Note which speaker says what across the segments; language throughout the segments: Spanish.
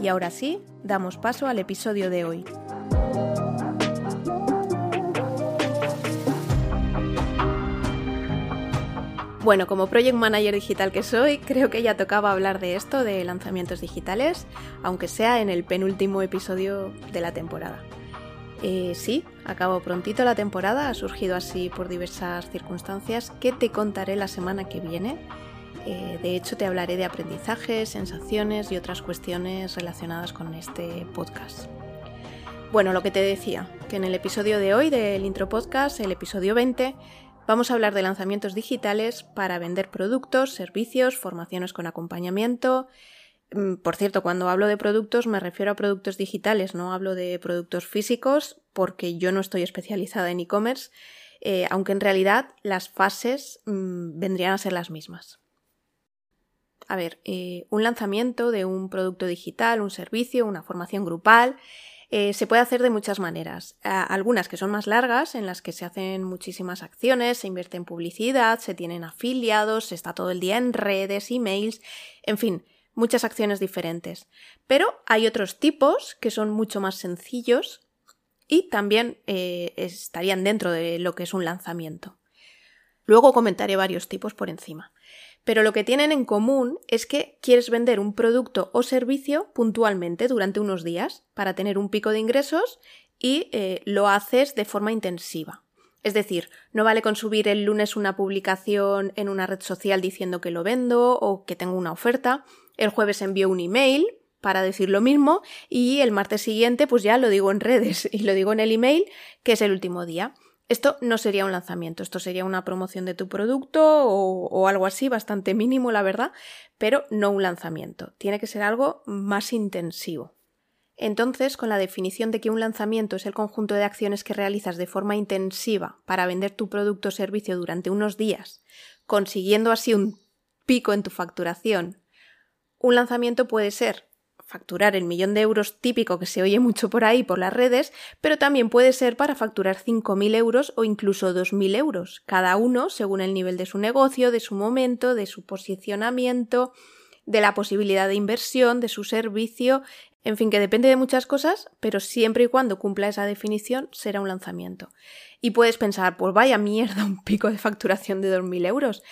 Speaker 1: Y ahora sí, damos paso al episodio de hoy. Bueno, como Project Manager Digital que soy, creo que ya tocaba hablar de esto, de lanzamientos digitales, aunque sea en el penúltimo episodio de la temporada. Eh, sí, acabo prontito la temporada, ha surgido así por diversas circunstancias que te contaré la semana que viene eh, de hecho, te hablaré de aprendizajes, sensaciones y otras cuestiones relacionadas con este podcast. Bueno, lo que te decía, que en el episodio de hoy del Intro Podcast, el episodio 20, vamos a hablar de lanzamientos digitales para vender productos, servicios, formaciones con acompañamiento. Mm, por cierto, cuando hablo de productos me refiero a productos digitales, no hablo de productos físicos porque yo no estoy especializada en e-commerce, eh, aunque en realidad las fases mm, vendrían a ser las mismas. A ver, eh, un lanzamiento de un producto digital, un servicio, una formación grupal, eh, se puede hacer de muchas maneras. algunas que son más largas, en las que se hacen muchísimas acciones, se invierte en publicidad, se tienen afiliados, se está todo el día en redes, emails, en fin, muchas acciones diferentes. Pero hay otros tipos que son mucho más sencillos y también eh, estarían dentro de lo que es un lanzamiento. Luego comentaré varios tipos por encima pero lo que tienen en común es que quieres vender un producto o servicio puntualmente durante unos días para tener un pico de ingresos y eh, lo haces de forma intensiva. Es decir, no vale con subir el lunes una publicación en una red social diciendo que lo vendo o que tengo una oferta, el jueves envío un email para decir lo mismo y el martes siguiente pues ya lo digo en redes y lo digo en el email que es el último día. Esto no sería un lanzamiento, esto sería una promoción de tu producto o, algo así, bastante mínimo, la verdad, pero no un lanzamiento. Tiene que ser algo más intensivo. Entonces, con la definición de que un lanzamiento es el conjunto de acciones que realizas de forma intensiva para vender tu producto o servicio durante unos días, consiguiendo así un pico en tu facturación, un lanzamiento puede ser facturar el millón de euros típico que se oye mucho por ahí por las redes, pero también puede ser para facturar 5.000 euros o incluso 2.000 euros, cada uno según el nivel de su negocio, de su momento, de su posicionamiento, de la posibilidad de inversión, de su servicio, en fin, que depende de muchas cosas, pero siempre y cuando cumpla esa definición será un lanzamiento. Y puedes pensar, pues vaya mierda, un pico de facturación de 2.000 euros.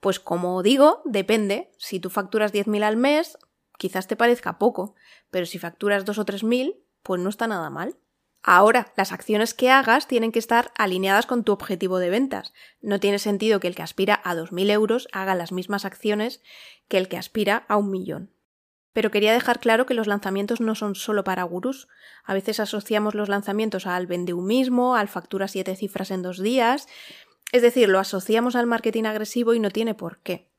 Speaker 1: Pues como digo, depende. Si tú facturas 10.000 al mes, quizás te parezca poco, pero si facturas dos o tres mil, pues no está nada mal. Ahora, las acciones que hagas tienen que estar alineadas con tu objetivo de ventas. No tiene sentido que el que aspira a 2.000 euros haga las mismas acciones que el que aspira a un millón. Pero quería dejar claro que los lanzamientos no son solo para gurús. A veces asociamos los lanzamientos al vendehumismo, al factura siete cifras en dos días. Es decir, lo asociamos al marketing agresivo y no tiene por qué.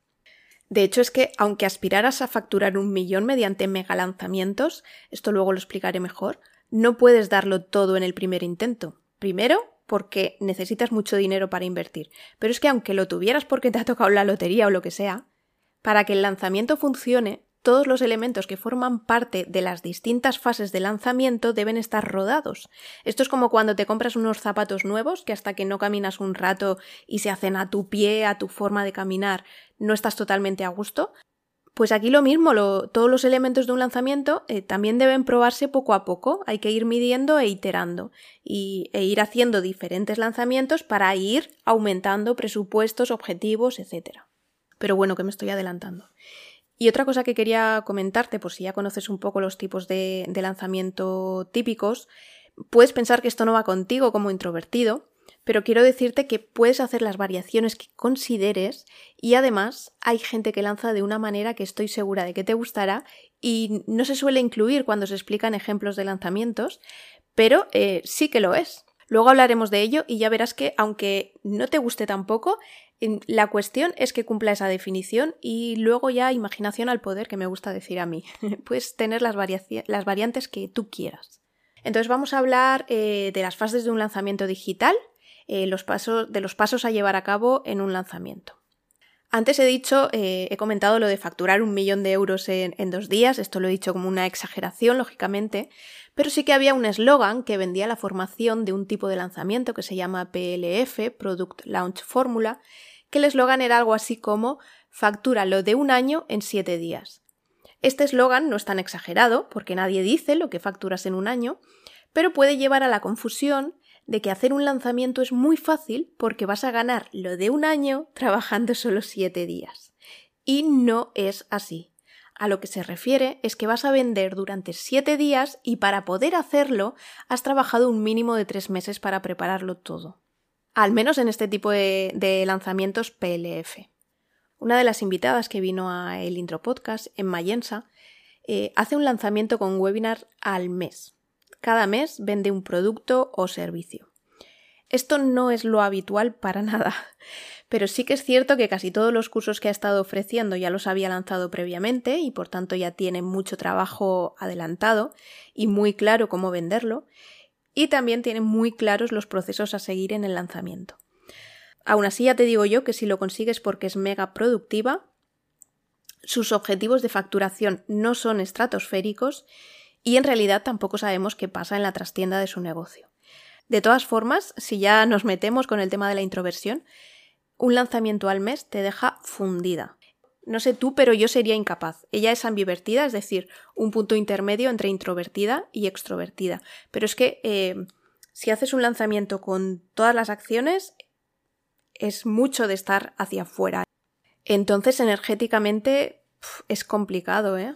Speaker 1: De hecho, es que aunque aspiraras a facturar un millón mediante mega lanzamientos, esto luego lo explicaré mejor, no puedes darlo todo en el primer intento. Primero, porque necesitas mucho dinero para invertir. Pero es que aunque lo tuvieras porque te ha tocado la lotería o lo que sea, para que el lanzamiento funcione, todos los elementos que forman parte de las distintas fases de lanzamiento deben estar rodados. Esto es como cuando te compras unos zapatos nuevos que hasta que no caminas un rato y se hacen a tu pie, a tu forma de caminar, no estás totalmente a gusto. Pues aquí lo mismo, todos los elementos de un lanzamiento eh, también deben probarse poco a poco, hay que ir midiendo e iterando y, e ir haciendo diferentes lanzamientos para ir aumentando presupuestos, objetivos, etc. Pero bueno, que me estoy adelantando. Y otra cosa que quería comentarte, por si ya conoces un poco los tipos de, lanzamiento típicos, puedes pensar que esto no va contigo como introvertido, pero quiero decirte que puedes hacer las variaciones que consideres y además hay gente que lanza de una manera que estoy segura de que te gustará y no se suele incluir cuando se explican ejemplos de lanzamientos, pero eh, sí que lo es. Luego hablaremos de ello y ya verás que, aunque no te guste tampoco, La cuestión es que cumpla esa definición y luego ya imaginación al poder, que me gusta decir a mí. Puedes tener las, las, variantes que tú quieras. Entonces vamos a hablar eh, de las fases de un lanzamiento digital, eh, los pasos, de los pasos a llevar a cabo en un lanzamiento. Antes he dicho, eh, he comentado lo de facturar un millón de euros en, dos días, esto lo he dicho como una exageración, lógicamente, pero sí que había un eslogan que vendía la formación de un tipo de lanzamiento que se llama PLF, Product Launch Formula, que el eslogan era algo así como factura lo de un año en siete días. Este eslogan no es tan exagerado, porque nadie dice lo que facturas en un año, pero puede llevar a la confusión de que hacer un lanzamiento es muy fácil porque vas a ganar lo de un año trabajando solo siete días. Y no es así. A lo que se refiere es que vas a vender durante siete días y para poder hacerlo has trabajado un mínimo de tres meses para prepararlo todo. Al menos en este tipo de, lanzamientos PLF. Una de las invitadas que vino a el intro podcast, en Mayensa, eh, hace un lanzamiento con webinar al mes. Cada mes vende un producto o servicio. Esto no es lo habitual para nada, pero sí que es cierto que casi todos los cursos que ha estado ofreciendo ya los había lanzado previamente y por tanto ya tiene mucho trabajo adelantado y muy claro cómo venderlo y también tiene muy claros los procesos a seguir en el lanzamiento. Aún así ya te digo yo que si lo consigues porque es mega productiva, sus objetivos de facturación no son estratosféricos y en realidad tampoco sabemos qué pasa en la trastienda de su negocio. De todas formas, si ya nos metemos con el tema de la introversión, un lanzamiento al mes te deja fundida. No sé tú, pero yo sería incapaz. Ella es ambivertida, es decir, un punto intermedio entre introvertida y extrovertida. Pero es que eh, si haces un lanzamiento con todas las acciones, es mucho de estar hacia afuera. Entonces, energéticamente es complicado, ¿eh?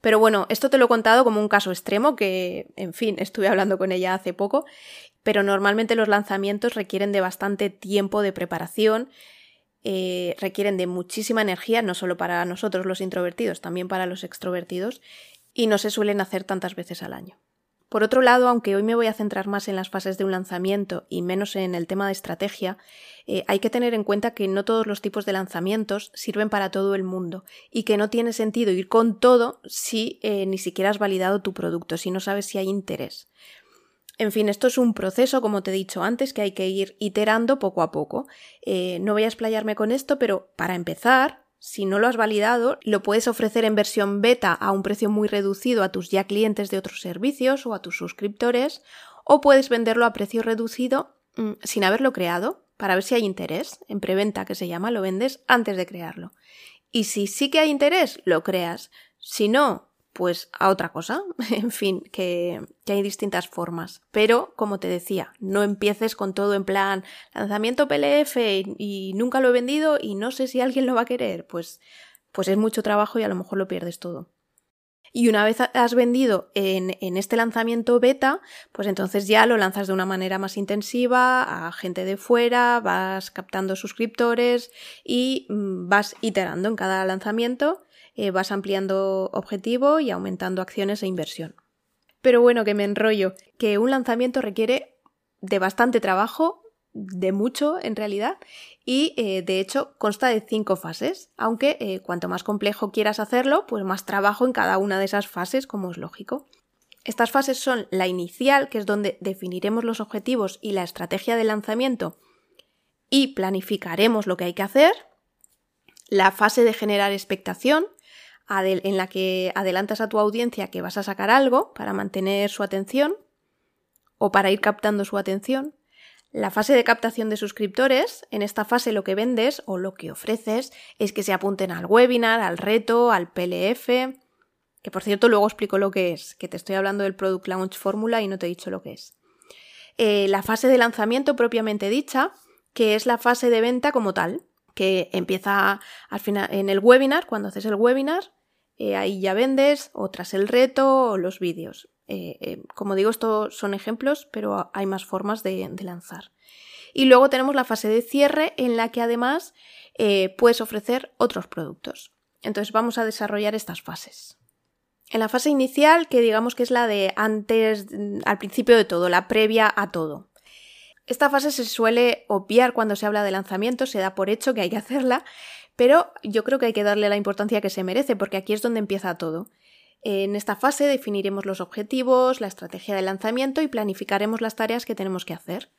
Speaker 1: Pero bueno, esto te lo he contado como un caso extremo que, en fin, estuve hablando con ella hace poco, pero normalmente los lanzamientos requieren de bastante tiempo de preparación, eh, requieren de muchísima energía, no solo para nosotros los introvertidos, también para los extrovertidos, y no se suelen hacer tantas veces al año. Por otro lado, aunque hoy me voy a centrar más en las fases de un lanzamiento y menos en el tema de estrategia, eh, hay que tener en cuenta que no todos los tipos de lanzamientos sirven para todo el mundo y que no tiene sentido ir con todo si eh, ni siquiera has validado tu producto, si no sabes si hay interés. En fin, esto es un proceso, como te he dicho antes, que hay que ir iterando poco a poco. Eh, no voy a explayarme con esto, pero para empezar, si no lo has validado, lo puedes ofrecer en versión beta a un precio muy reducido a tus ya clientes de otros servicios o a tus suscriptores, o puedes venderlo a precio reducido mm, sin haberlo creado, para ver si hay interés, en preventa que se llama, lo vendes antes de crearlo. Y si sí que hay interés, lo creas. Si no, pues a otra cosa. en fin, que, hay distintas formas. Pero, como te decía, no empieces con todo en plan lanzamiento PLF y, nunca lo he vendido y no sé si alguien lo va a querer. Pues, pues es mucho trabajo y a lo mejor lo pierdes todo. Y una vez has vendido en, en, este lanzamiento beta, pues entonces ya lo lanzas de una manera más intensiva a gente de fuera, vas captando suscriptores y mm, vas iterando en cada lanzamiento eh, vas ampliando objetivo y aumentando acciones e inversión. Pero bueno, que me enrollo, que un lanzamiento requiere de bastante trabajo, de mucho en realidad, y eh, de hecho consta de cinco fases, aunque eh, cuanto más complejo quieras hacerlo, pues más trabajo en cada una de esas fases, como es lógico. Estas fases son la inicial, que es donde definiremos los objetivos y la estrategia de lanzamiento y planificaremos lo que hay que hacer, la fase de generar expectación, en la que adelantas a tu audiencia que vas a sacar algo para mantener su atención o para ir captando su atención. La fase de captación de suscriptores, en esta fase lo que vendes o lo que ofreces es que se apunten al webinar, al reto, al PLF, que por cierto luego explico lo que es, que te estoy hablando del Product Launch Fórmula y no te he dicho lo que es. Eh, la fase de lanzamiento propiamente dicha, que es la fase de venta como tal, que empieza al final en el webinar, cuando haces el webinar, eh, ahí ya vendes, o tras el reto, o los vídeos. Eh, eh, como digo, estos son ejemplos, pero hay más formas de, lanzar. Y luego tenemos la fase de cierre en la que además puedes ofrecer otros productos. Entonces vamos a desarrollar estas fases. En la fase inicial, que digamos que es la de antes, al principio de todo, la previa a todo. Esta fase se suele obviar cuando se habla de lanzamiento, se da por hecho que hay que hacerla, pero yo creo que hay que darle la importancia que se merece, porque aquí es donde empieza todo. En esta fase definiremos los objetivos, la estrategia de lanzamiento y planificaremos las tareas que tenemos que hacer.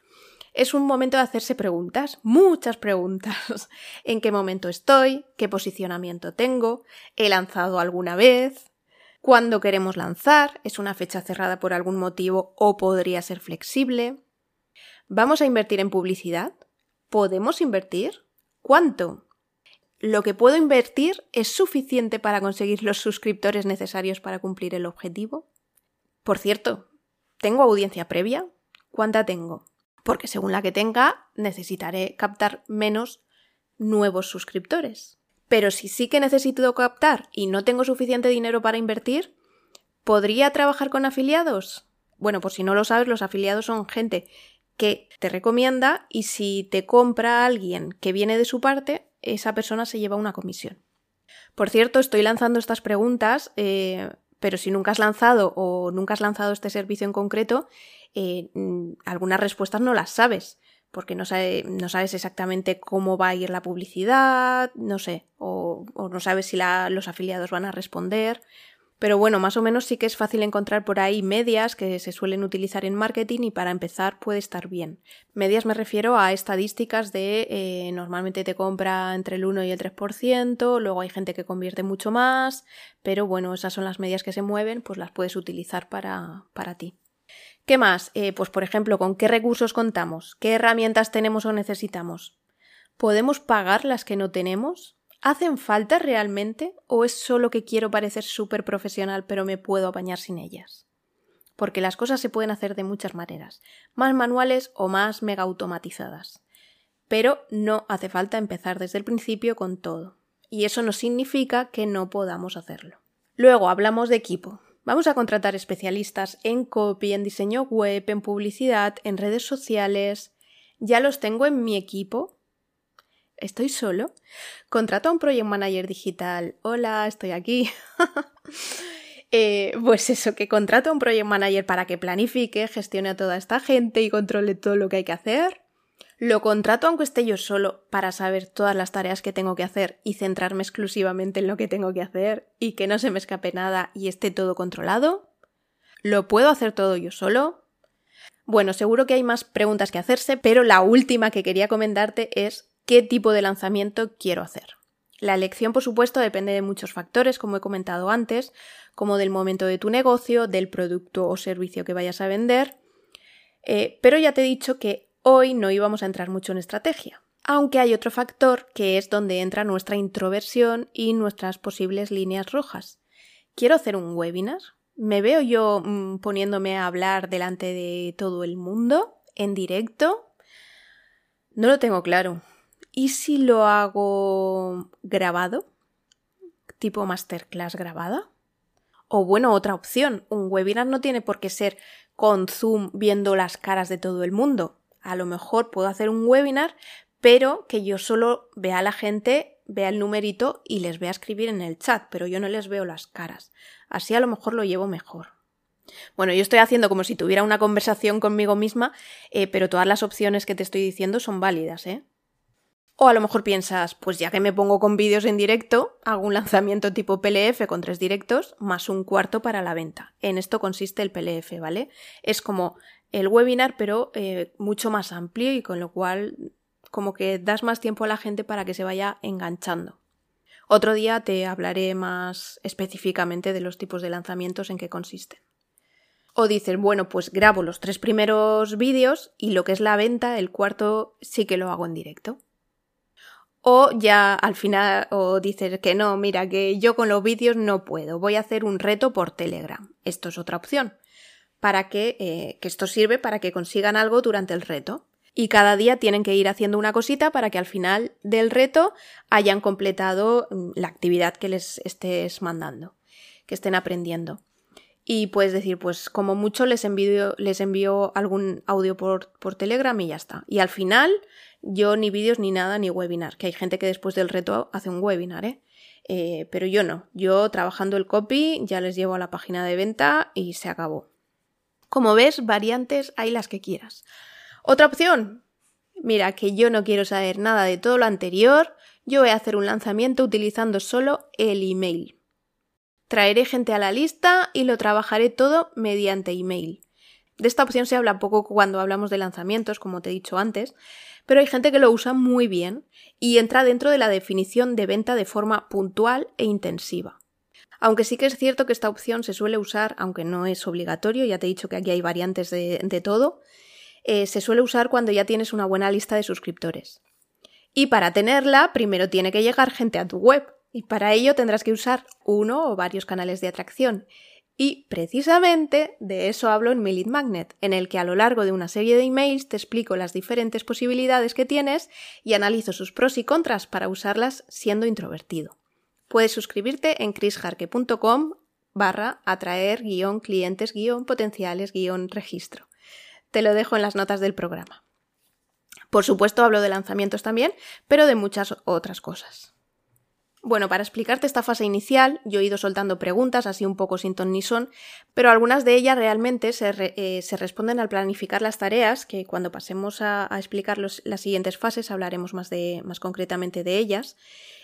Speaker 1: Es un momento de hacerse preguntas, muchas preguntas. ¿En qué momento estoy? ¿Qué posicionamiento tengo? ¿He lanzado alguna vez? ¿Cuándo queremos lanzar? ¿Es una fecha cerrada por algún motivo o podría ser flexible? ¿Vamos a invertir en publicidad? ¿Podemos invertir? ¿Cuánto? ¿Lo que puedo invertir es suficiente para conseguir los suscriptores necesarios para cumplir el objetivo? Por cierto, ¿tengo audiencia previa? ¿Cuánta tengo? Porque según la que tenga, necesitaré captar menos nuevos suscriptores. Pero si sí que necesito captar y no tengo suficiente dinero para invertir, ¿podría trabajar con afiliados? Bueno, por si no lo sabes, los afiliados son gente que te recomienda y si te compra alguien que viene de su parte, esa persona se lleva una comisión. Por cierto, estoy lanzando estas preguntas, eh, pero si nunca has lanzado o nunca has lanzado este servicio en concreto, eh, mm, algunas respuestas no las sabes, porque no, no, sabes exactamente cómo va a ir la publicidad, no sé, o, no sabes si los afiliados van a responder. Pero bueno, más o menos sí que es fácil encontrar por ahí medias que se suelen utilizar en marketing y para empezar puede estar bien. Medias me refiero a estadísticas de eh, normalmente te compra entre el 1 y el 3%, luego hay gente que convierte mucho más, pero bueno, esas son las medias que se mueven, pues las puedes utilizar para, para ti. ¿Qué más? Eh, pues por ejemplo, ¿con qué recursos contamos? ¿Qué herramientas tenemos o necesitamos? ¿Podemos pagar las que no tenemos? ¿Hacen falta realmente o es solo que quiero parecer súper profesional pero me puedo apañar sin ellas? Porque las cosas se pueden hacer de muchas maneras, más manuales o más mega automatizadas. Pero no hace falta empezar desde el principio con todo. Y eso no significa que no podamos hacerlo. Luego hablamos de equipo. Vamos a contratar especialistas en copy, en diseño web, en publicidad, en redes sociales. Ya los tengo en mi equipo ¿Estoy solo? Contrato a un project manager digital. Hola, estoy aquí. Eh, pues eso, que contrato a un project manager para que planifique, gestione a toda esta gente y controle todo lo que hay que hacer. Lo contrato aunque esté yo solo para saber todas las tareas que tengo que hacer y centrarme exclusivamente en lo que tengo que hacer y que no se me escape nada y esté todo controlado. ¿Lo puedo hacer todo yo solo? Bueno, seguro que hay más preguntas que hacerse, pero la última que quería comentarte es qué tipo de lanzamiento quiero hacer. La elección, por supuesto, depende de muchos factores, como he comentado antes, como del momento de tu negocio, del producto o servicio que vayas a vender. Eh, pero ya te he dicho que hoy no íbamos a entrar mucho en estrategia. Aunque hay otro factor que es donde entra nuestra introversión y nuestras posibles líneas rojas. ¿Quiero hacer un webinar? ¿Me veo yo mm, poniéndome a hablar delante de todo el mundo? ¿En directo? No lo tengo claro. ¿Y si lo hago grabado? Tipo masterclass grabada. O bueno, otra opción, un webinar no tiene por qué ser con Zoom viendo las caras de todo el mundo. A lo mejor puedo hacer un webinar, pero que yo solo vea a la gente, vea el numerito y les vea escribir en el chat, pero yo no les veo las caras. Así a lo mejor lo llevo mejor. Bueno, yo estoy haciendo como si tuviera una conversación conmigo misma, eh, pero todas las opciones que te estoy diciendo son válidas, ¿eh? O a lo mejor piensas, pues ya que me pongo con vídeos en directo, hago un lanzamiento tipo PLF con tres directos más un cuarto para la venta. En esto consiste el PLF, ¿vale? Es como el webinar, pero eh, mucho más amplio y con lo cual como que das más tiempo a la gente para que se vaya enganchando. Otro día te hablaré más específicamente de los tipos de lanzamientos en que consisten. O dices, bueno, pues grabo los tres primeros vídeos y lo que es la venta, el cuarto sí que lo hago en directo. O ya al final o dices que no, mira, que yo con los vídeos no puedo, voy a hacer un reto por Telegram. Esto es otra opción. Para que, eh, que esto sirve para que consigan algo durante el reto. Y cada día tienen que ir haciendo una cosita para que al final del reto hayan completado mm, la actividad que les estés mandando, que estén aprendiendo. Y puedes decir, pues como mucho les envío, les envío algún audio por, por Telegram y ya está. Y al final yo ni vídeos ni nada, ni webinar, que hay gente que después del reto hace un webinar, ¿eh? ¿eh? pero yo no. Yo trabajando el copy ya les llevo a la página de venta y se acabó. Como ves, variantes hay las que quieras. Otra opción. Mira, que yo no quiero saber nada de todo lo anterior, yo voy a hacer un lanzamiento utilizando solo el email. Traeré gente a la lista y lo trabajaré todo mediante email. De esta opción se habla poco cuando hablamos de lanzamientos, como te he dicho antes, pero hay gente que lo usa muy bien y entra dentro de la definición de venta de forma puntual e intensiva. Aunque sí que es cierto que esta opción se suele usar, aunque no es obligatorio, ya te he dicho que aquí hay variantes de, todo, eh, se suele usar cuando ya tienes una buena lista de suscriptores. Y para tenerla, primero tiene que llegar gente a tu web, y para ello tendrás que usar uno o varios canales de atracción. Y precisamente de eso hablo en lead magnet, en el que a lo largo de una serie de emails te explico las diferentes posibilidades que tienes y analizo sus pros y contras para usarlas siendo introvertido. Puedes suscribirte en chrisjarque.com barra atraer guion clientes guion potenciales guion registro. Te lo dejo en las notas del programa. Por supuesto hablo de lanzamientos también, pero de muchas otras cosas. Bueno, para explicarte esta fase inicial, yo he ido soltando preguntas así un poco sin ton ni son, pero algunas de ellas realmente se, eh, responden al planificar las tareas, que cuando pasemos a, explicar las siguientes fases hablaremos más, de, más concretamente de ellas.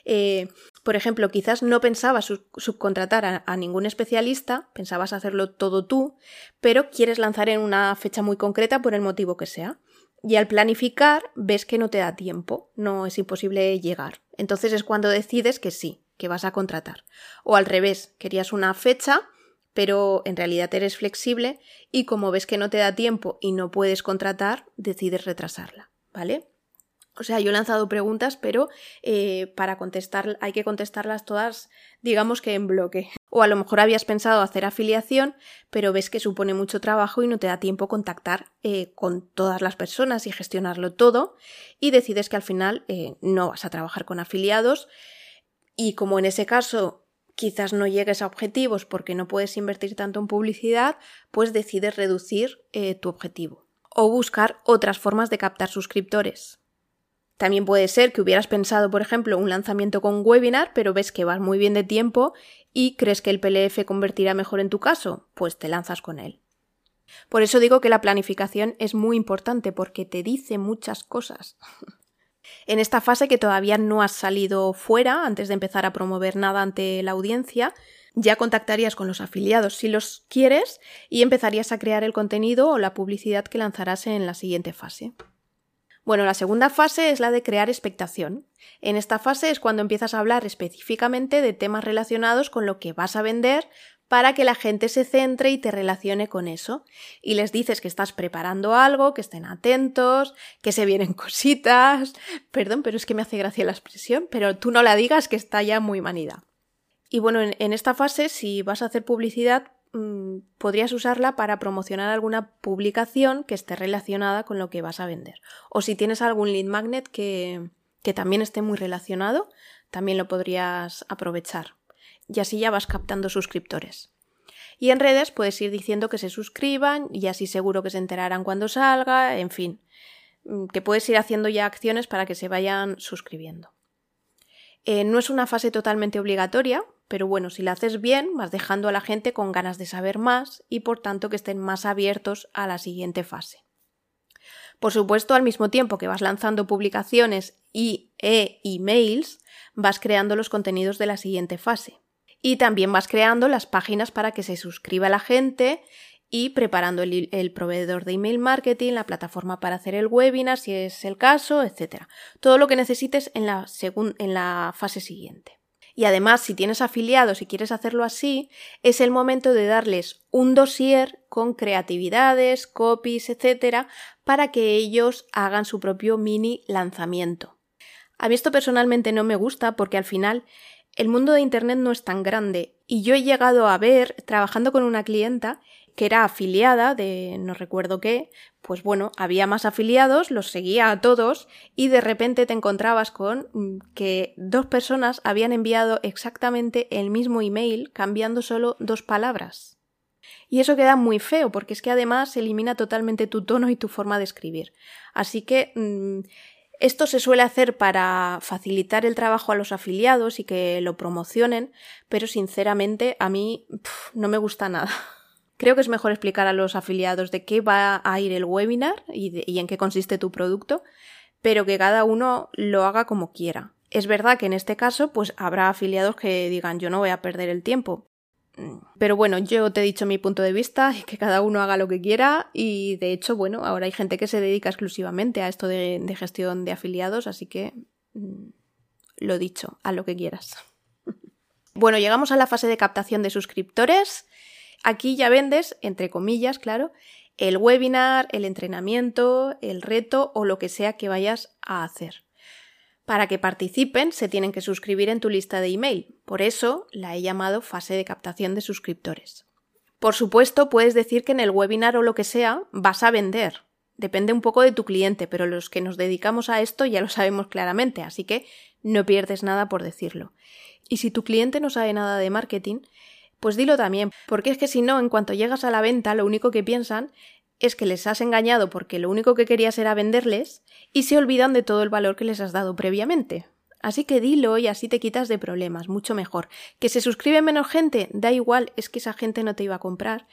Speaker 1: Eh, por ejemplo, quizás no pensabas subcontratar a, ningún especialista, pensabas hacerlo todo tú, pero quieres lanzar en una fecha muy concreta por el motivo que sea. Y al planificar ves que no te da tiempo, no es imposible llegar. Entonces es cuando decides que sí, que vas a contratar. O al revés, querías una fecha, pero en realidad eres flexible y como ves que no te da tiempo y no puedes contratar, decides retrasarla, ¿vale? O sea, yo he lanzado preguntas, pero eh, para contestar hay que contestarlas todas, digamos que en bloque. O a lo mejor habías pensado hacer afiliación, pero ves que supone mucho trabajo y no te da tiempo contactar eh, con todas las personas y gestionarlo todo, y decides que al final eh, no vas a trabajar con afiliados. Y como en ese caso quizás no llegues a objetivos porque no puedes invertir tanto en publicidad, pues decides reducir tu objetivo. O buscar otras formas de captar suscriptores. También puede ser que hubieras pensado, por ejemplo, un lanzamiento con webinar, pero ves que vas muy bien de tiempo y crees que el PLF convertirá mejor en tu caso, pues te lanzas con él. Por eso digo que la planificación es muy importante porque te dice muchas cosas. en esta fase que todavía no has salido fuera antes de empezar a promover nada ante la audiencia, ya contactarías con los afiliados si los quieres y empezarías a crear el contenido o la publicidad que lanzarás en la siguiente fase. Bueno, la segunda fase es la de crear expectación. En esta fase es cuando empiezas a hablar específicamente de temas relacionados con lo que vas a vender para que la gente se centre y te relacione con eso. Y les dices que estás preparando algo, que estén atentos, que se vienen cositas. Perdón, pero es que me hace gracia la expresión, pero tú no la digas que está ya muy manida. Y bueno, en, en esta fase, si vas a hacer publicidad, Mm, podrías usarla para promocionar alguna publicación que esté relacionada con lo que vas a vender. O si tienes algún lead magnet que, que también esté muy relacionado, también lo podrías aprovechar. Y así ya vas captando suscriptores. Y en redes puedes ir diciendo que se suscriban y así seguro que se enterarán cuando salga, en fin, mm, que puedes ir haciendo ya acciones para que se vayan suscribiendo. Eh, no es una fase totalmente obligatoria, pero bueno, si la haces bien, vas dejando a la gente con ganas de saber más y por tanto que estén más abiertos a la siguiente fase. Por supuesto, al mismo tiempo que vas lanzando publicaciones y e emails, vas creando los contenidos de la siguiente fase. Y también vas creando las páginas para que se suscriba la gente y preparando el, proveedor de email marketing, la plataforma para hacer el webinar, si es el caso, etc. Todo lo que necesites en la, en la fase siguiente. Y además, si tienes afiliados y quieres hacerlo así, es el momento de darles un dossier con creatividades, copies, etc., para que ellos hagan su propio mini lanzamiento. A mí esto personalmente no me gusta porque al final el mundo de Internet no es tan grande y yo he llegado a ver, trabajando con una clienta, que era afiliada de no recuerdo qué, pues bueno, había más afiliados, los seguía a todos y de repente te encontrabas con mm, que dos personas habían enviado exactamente el mismo email cambiando solo dos palabras. Y eso queda muy feo porque es que además elimina totalmente tu tono y tu forma de escribir. Así que mm, esto se suele hacer para facilitar el trabajo a los afiliados y que lo promocionen, pero sinceramente a mí no me gusta nada. Creo que es mejor explicar a los afiliados de qué va a ir el webinar y, en qué consiste tu producto, pero que cada uno lo haga como quiera. Es verdad que en este caso, pues habrá afiliados que digan yo no voy a perder el tiempo. Pero bueno, yo te he dicho mi punto de vista y que cada uno haga lo que quiera y de hecho, bueno, ahora hay gente que se dedica exclusivamente a esto de, de gestión de afiliados, así que mm, lo dicho, a lo que quieras. bueno, llegamos a la fase de captación de suscriptores. Aquí ya vendes, entre comillas, claro, el webinar, el entrenamiento, el reto o lo que sea que vayas a hacer. Para que participen se tienen que suscribir en tu lista de email, por eso la he llamado fase de captación de suscriptores. Por supuesto, puedes decir que en el webinar o lo que sea vas a vender. Depende un poco de tu cliente, pero los que nos dedicamos a esto ya lo sabemos claramente, así que no pierdes nada por decirlo. Y si tu cliente no sabe nada de marketing, pues dilo también, porque es que si no, en cuanto llegas a la venta, lo único que piensan es que les has engañado porque lo único que querías era venderles y se olvidan de todo el valor que les has dado previamente. Así que dilo y así te quitas de problemas, mucho mejor. Que se suscribe menos gente, da igual, es que esa gente no te iba a comprar.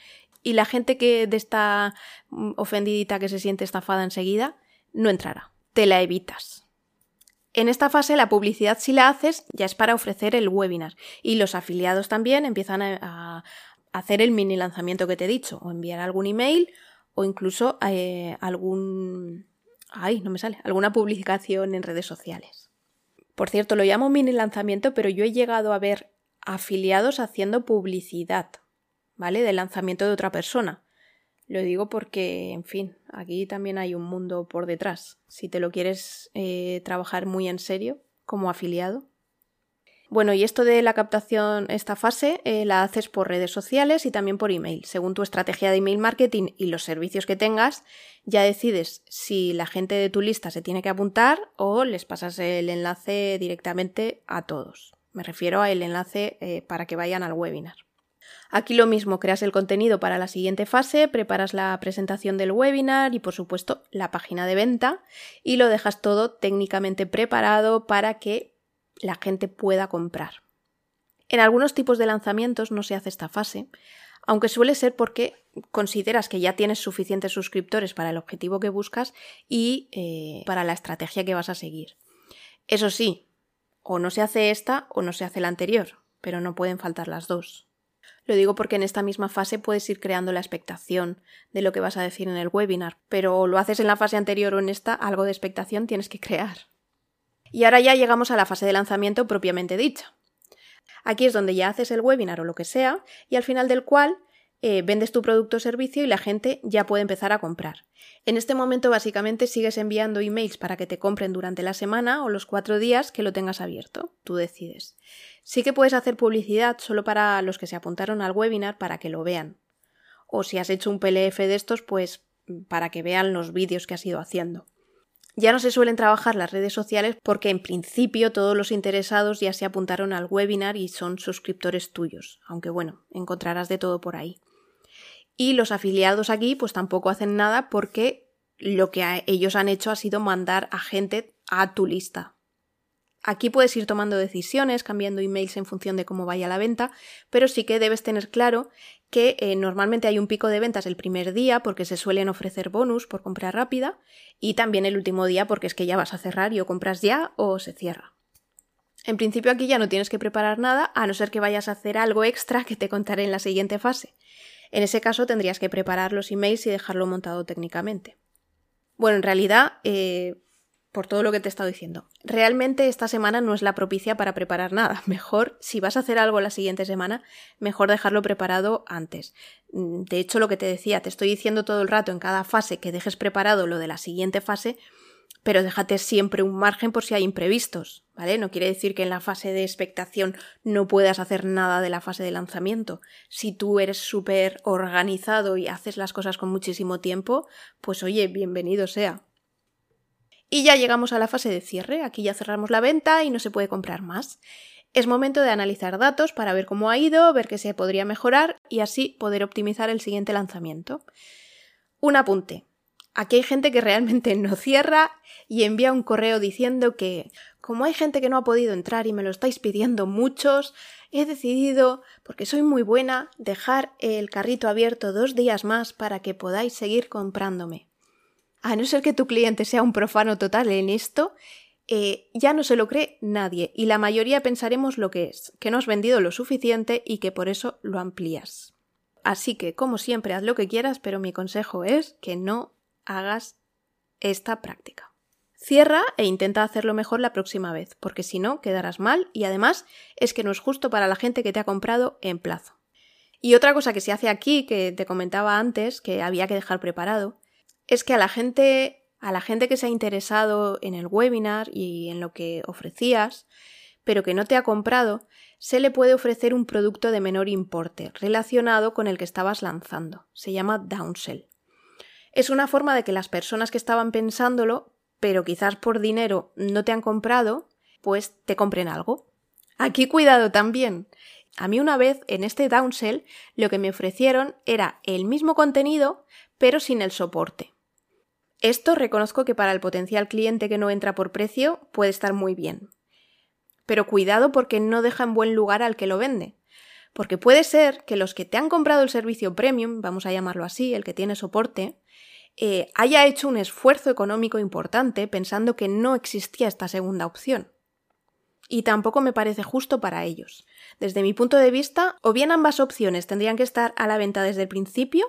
Speaker 1: Y la gente que de esta mm, ofendidita que se siente estafada enseguida, no entrará. Te la evitas. En esta fase la publicidad si la haces ya es para ofrecer el webinar y los afiliados también empiezan a, hacer el mini lanzamiento que te he dicho o enviar algún email o incluso eh, algún... Ay, no me sale. Alguna publicación en redes sociales. Por cierto, lo llamo mini lanzamiento, pero yo he llegado a ver afiliados haciendo publicidad, ¿vale? De lanzamiento de otra persona. Lo digo porque, en fin, aquí también hay un mundo por detrás. Si te lo quieres eh, trabajar muy en serio como afiliado. Bueno, y esto de la captación, esta fase, eh, la haces por redes sociales y también por email. Según tu estrategia de email marketing y los servicios que tengas, ya decides si la gente de tu lista se tiene que apuntar o les pasas el enlace directamente a todos. Me refiero al enlace eh, para que vayan al webinar. Aquí lo mismo, creas el contenido para la siguiente fase, preparas la presentación del webinar y por supuesto la página de venta y lo dejas todo técnicamente preparado para que la gente pueda comprar. En algunos tipos de lanzamientos no se hace esta fase, aunque suele ser porque consideras que ya tienes suficientes suscriptores para el objetivo que buscas y eh, para la estrategia que vas a seguir. Eso sí, o no se hace esta o no se hace la anterior, pero no pueden faltar las dos. Lo digo porque en esta misma fase puedes ir creando la expectación de lo que vas a decir en el webinar, pero lo haces en la fase anterior o en esta, algo de expectación tienes que crear. Y ahora ya llegamos a la fase de lanzamiento propiamente dicha. Aquí es donde ya haces el webinar o lo que sea, y al final del cual eh, vendes tu producto o servicio y la gente ya puede empezar a comprar. En este momento básicamente sigues enviando emails para que te compren durante la semana o los cuatro días que lo tengas abierto. Tú decides. Sí que puedes hacer publicidad solo para los que se apuntaron al webinar para que lo vean. O si has hecho un PLF de estos, pues para que vean los vídeos que has ido haciendo. Ya no se suelen trabajar las redes sociales porque en principio todos los interesados ya se apuntaron al webinar y son suscriptores tuyos, aunque bueno, encontrarás de todo por ahí. Y los afiliados aquí pues tampoco hacen nada porque lo que ellos han hecho ha sido mandar a gente a tu lista. Aquí puedes ir tomando decisiones, cambiando emails en función de cómo vaya la venta, pero sí que debes tener claro que eh, normalmente hay un pico de ventas el primer día porque se suelen ofrecer bonus por compra rápida y también el último día porque es que ya vas a cerrar y o compras ya o se cierra. En principio aquí ya no tienes que preparar nada a no ser que vayas a hacer algo extra que te contaré en la siguiente fase. En ese caso tendrías que preparar los emails y dejarlo montado técnicamente. Bueno, en realidad, eh, por todo lo que te he estado diciendo, realmente esta semana no es la propicia para preparar nada. Mejor, si vas a hacer algo la siguiente semana, mejor dejarlo preparado antes. Mm, de hecho, lo que te decía, te estoy diciendo todo el rato en cada fase que dejes preparado lo de la siguiente fase, pero déjate siempre un margen por si hay imprevistos, ¿vale? No quiere decir que en la fase de expectación no puedas hacer nada de la fase de lanzamiento. Si tú eres súper organizado y haces las cosas con muchísimo tiempo, pues oye, bienvenido sea. Y ya llegamos a la fase de cierre, aquí ya cerramos la venta y no se puede comprar más. Es momento de analizar datos para ver cómo ha ido, ver qué se podría mejorar y así poder optimizar el siguiente lanzamiento. Un apunte. Aquí hay gente que realmente no cierra y envía un correo diciendo que, como hay gente que no ha podido entrar y me lo estáis pidiendo muchos, he decidido, porque soy muy buena, dejar el carrito abierto dos días más para que podáis seguir comprándome. A no ser que tu cliente sea un profano total en esto, eh, ya no se lo cree nadie y la mayoría pensaremos lo que es, que no has vendido lo suficiente y que por eso lo amplías. Así que, como siempre, haz lo que quieras, pero mi consejo es que no hagas esta práctica. Cierra e intenta hacerlo mejor la próxima vez, porque si no, quedarás mal y además es que no es justo para la gente que te ha comprado en plazo. Y otra cosa que se hace aquí, que te comentaba antes, que había que dejar preparado, es que a la gente, a la gente que se ha interesado en el webinar y en lo que ofrecías, pero que no te ha comprado, se le puede ofrecer un producto de menor importe relacionado con el que estabas lanzando. Se llama downsell. Es una forma de que las personas que estaban pensándolo pero quizás por dinero no te han comprado, pues te compren algo. Aquí cuidado también. A mí una vez en este downsell lo que me ofrecieron era el mismo contenido pero sin el soporte. Esto reconozco que para el potencial cliente que no entra por precio puede estar muy bien. Pero cuidado porque no deja en buen lugar al que lo vende. Porque puede ser que los que te han comprado el servicio premium, vamos a llamarlo así, el que tiene soporte, eh, haya hecho un esfuerzo económico importante pensando que no existía esta segunda opción. Y tampoco me parece justo para ellos. Desde mi punto de vista, o bien ambas opciones tendrían que estar a la venta desde el principio,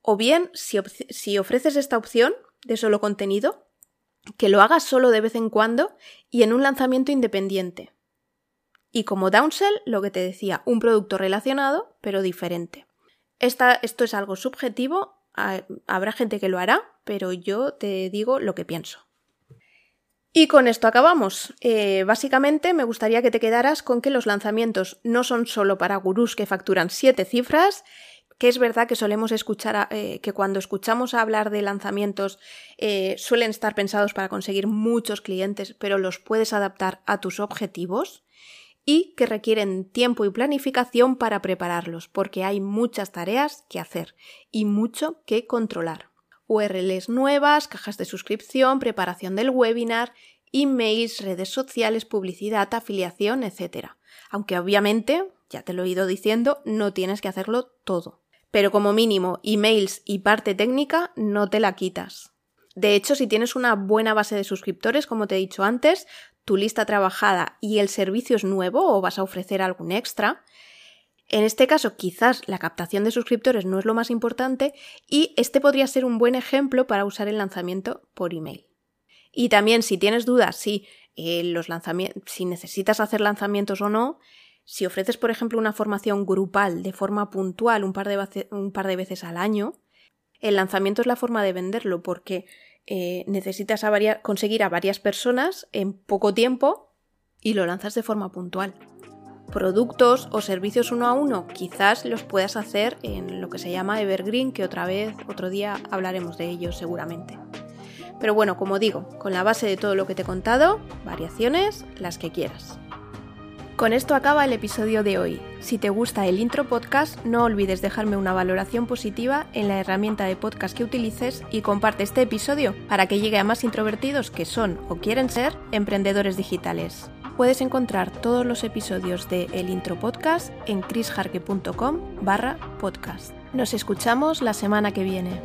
Speaker 1: o bien si, si ofreces esta opción de solo contenido, que lo hagas solo de vez en cuando y en un lanzamiento independiente. Y como downsell, lo que te decía, un producto relacionado, pero diferente. esto es algo subjetivo habrá gente que lo hará, pero yo te digo lo que pienso. Y con esto acabamos. Eh, básicamente me gustaría que te quedaras con que los lanzamientos no son solo para gurús que facturan siete cifras, que es verdad que solemos escuchar, eh, que cuando escuchamos hablar de lanzamientos eh, suelen estar pensados para conseguir muchos clientes, pero los puedes adaptar a tus objetivos y que requieren tiempo y planificación para prepararlos, porque hay muchas tareas que hacer y mucho que controlar. URLs nuevas, cajas de suscripción, preparación del webinar, emails, redes sociales, publicidad, afiliación, etc. Aunque obviamente, ya te lo he ido diciendo, no tienes que hacerlo todo. Pero como mínimo, emails y parte técnica no te la quitas. De hecho, si tienes una buena base de suscriptores, como te he dicho antes, tu lista trabajada y el servicio es nuevo o vas a ofrecer algún extra, en este caso quizás la captación de suscriptores no es lo más importante y este podría ser un buen ejemplo para usar el lanzamiento por email. Y también si tienes dudas si, eh, los si necesitas hacer lanzamientos o no, si ofreces por ejemplo una formación grupal de forma puntual un par de, un par de veces al año, el lanzamiento es la forma de venderlo porque eh, necesitas conseguir a varias personas en poco tiempo y lo lanzas de forma puntual. Productos o servicios uno a uno quizás los puedas hacer en lo que se llama Evergreen, que otra vez, otro día hablaremos de ellos seguramente. Pero bueno, como digo, con la base de todo lo que te he contado, variaciones las que quieras. Con esto acaba el episodio de hoy. Si te gusta el intro podcast, no olvides dejarme una valoración positiva en la herramienta de podcast que utilices y comparte este episodio para que llegue a más introvertidos que son o quieren ser emprendedores digitales. Puedes encontrar todos los episodios de El Intro Podcast en chrisjarque.com barra podcast. Nos escuchamos la semana que viene.